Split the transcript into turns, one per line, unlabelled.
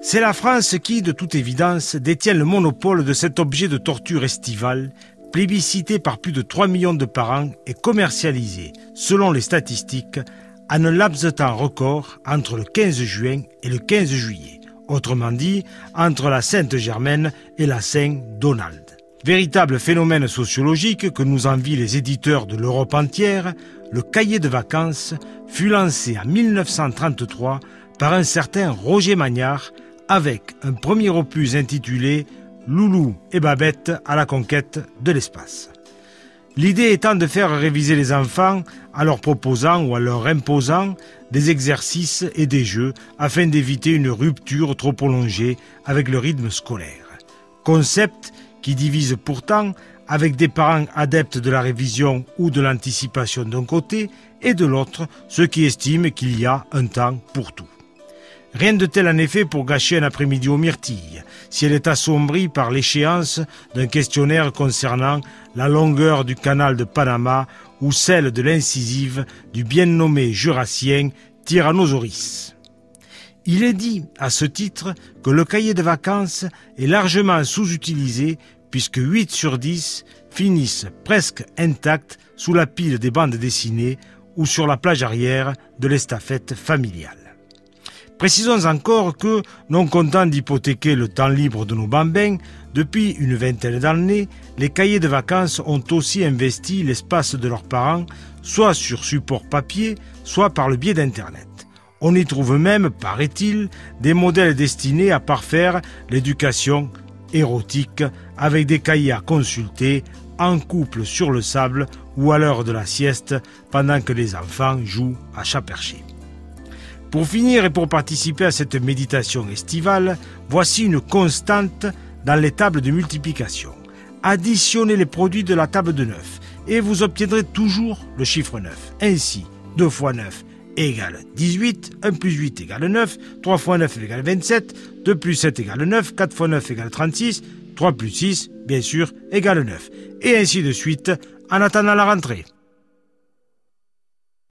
C'est la France qui, de toute évidence, détient le monopole de cet objet de torture estivale, plébiscité par plus de 3 millions de parents et commercialisé, selon les statistiques, en un laps de temps record entre le 15 juin et le 15 juillet, autrement dit, entre la Sainte-Germaine et la Saint-Donald. Véritable phénomène sociologique que nous envient les éditeurs de l'Europe entière, le cahier de vacances fut lancé en 1933 par un certain Roger Magnard avec un premier opus intitulé Loulou et Babette à la conquête de l'espace. L'idée étant de faire réviser les enfants en leur proposant ou en leur imposant des exercices et des jeux afin d'éviter une rupture trop prolongée avec le rythme scolaire. Concept qui divise pourtant avec des parents adeptes de la révision ou de l'anticipation d'un côté et de l'autre ceux qui estiment qu'il y a un temps pour tout. Rien de tel en effet pour gâcher un après-midi aux myrtilles, si elle est assombrie par l'échéance d'un questionnaire concernant la longueur du canal de Panama ou celle de l'incisive du bien nommé jurassien Tyrannosaurus. Il est dit, à ce titre, que le cahier de vacances est largement sous-utilisé puisque 8 sur 10 finissent presque intacts sous la pile des bandes dessinées ou sur la plage arrière de l'estafette familiale. Précisons encore que, non content d'hypothéquer le temps libre de nos bambins, depuis une vingtaine d'années, les cahiers de vacances ont aussi investi l'espace de leurs parents, soit sur support papier, soit par le biais d'Internet. On y trouve même, paraît-il, des modèles destinés à parfaire l'éducation érotique avec des cahiers à consulter en couple sur le sable ou à l'heure de la sieste pendant que les enfants jouent à chat perché. Pour finir et pour participer à cette méditation estivale, voici une constante dans les tables de multiplication. Additionnez les produits de la table de 9 et vous obtiendrez toujours le chiffre 9. Ainsi, 2 x 9 égale 18, 1 plus 8 égale 9, 3 x 9 égale 27, 2 plus 7 égale 9, 4 x 9 égale 36, 3 plus 6, bien sûr, égale 9. Et ainsi de suite, en attendant la rentrée.